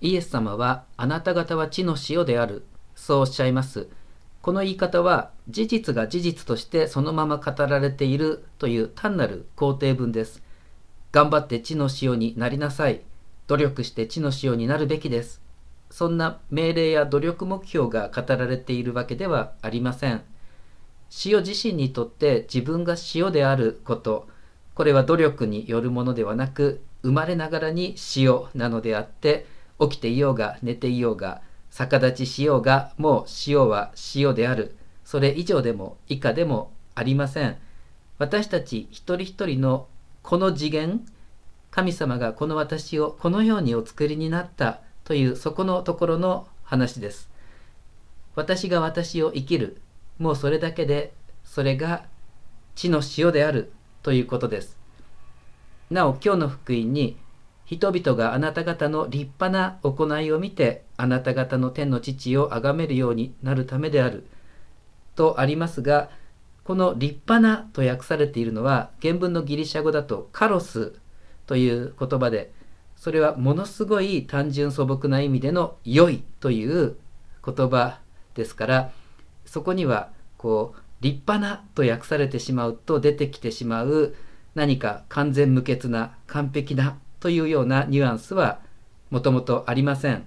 イエス様はあなた方は地の塩である。そうおっしゃいます。この言い方は事実が事実としてそのまま語られているという単なる肯定文です。頑張って地の塩になりなさい。努力して地の塩になるべきです。そんな命令や努力目標が語られているわけではありません。塩自身にとって自分が塩であること。これは努力によるものではなく生まれながらに塩なのであって起きていようが寝ていようが逆立ちしようがもう塩は塩である。それ以上でも以下でもありません。私たち一人一人のこの次元神様がこの私をこのようにお作りになったというそこのところの話です。私が私を生きるもうそれだけでそれが地の塩であるということです。なお今日の福音に人々があなた方の立派な行いを見てあなた方の天の父を崇めるようになるためであるとありますがこの立派なと訳されているのは原文のギリシャ語だとカロスという言葉でそれはものすごい単純素朴な意味での良いという言葉ですからそこにはこう立派なと訳されてしまうと出てきてしまう何か完全無欠な完璧なというようなニュアンスはもともとありません。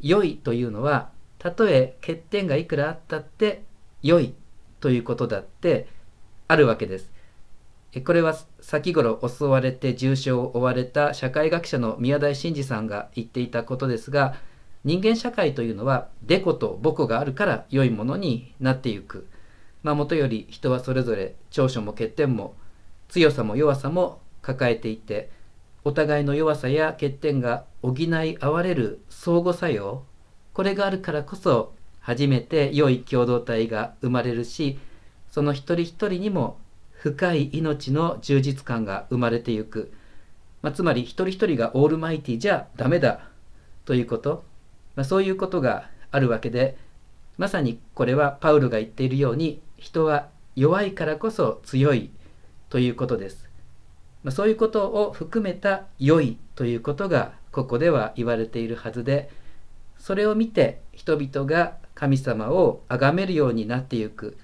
良いというのはたとえ欠点がいくらあったって良いということだってあるわけです。これは先頃襲われて重傷を負われた社会学者の宮台真司さんが言っていたことですが人間社会というのはデコとボコがあるから良いものになっていく。まあ、もとより人はそれぞれ長所も欠点も強さも弱さも抱えていてお互いの弱さや欠点が補い合われる相互作用。これがあるからこそ初めて良い共同体が生まれるしその一人一人にも深い命の充実感が生まれてゆく、まあ、つまり一人一人がオールマイティじゃダメだということ、まあ、そういうことがあるわけでまさにこれはパウルが言っているように人は弱いからこそ強いということです。まあ、そういうことを含めた良いということがここでは言われているはずでそれを見て人々が神様を崇めるようになっていく。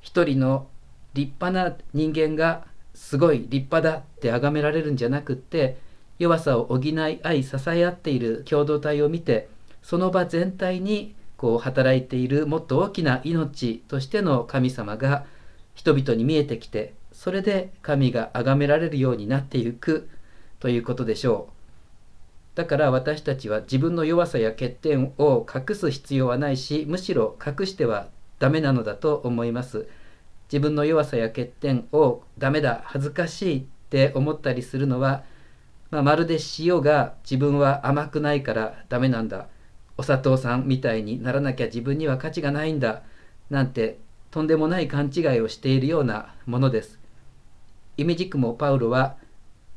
一人の立派な人間がすごい立派だって崇められるんじゃなくって弱さを補い合い支え合っている共同体を見てその場全体にこう働いているもっと大きな命としての神様が人々に見えてきてそれで神が崇められるようになっていくということでしょう。だから私たちは自分の弱さや欠点を隠す必要はないしむしろ隠してはダメなのだと思います。自分の弱さや欠点をダメだ恥ずかしいって思ったりするのは、まあ、まるで塩が自分は甘くないからダメなんだ。お砂糖さんみたいにならなきゃ自分には価値がないんだ。なんてとんでもない勘違いをしているようなものです。イメジクもパウロは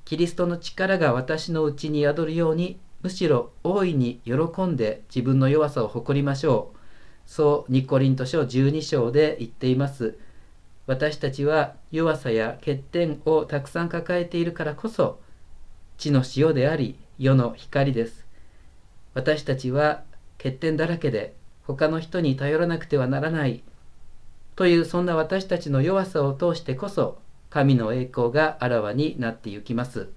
キリストの力が私のうちに宿るようにむしろ大いに喜んで自分の弱さを誇りましょう。そうニコリント書12章で言っています。私たちは弱さや欠点をたくさん抱えているからこそ地の塩であり世の光です。私たちは欠点だらけで他の人に頼らなくてはならないというそんな私たちの弱さを通してこそ神の栄光があらわになってゆきます。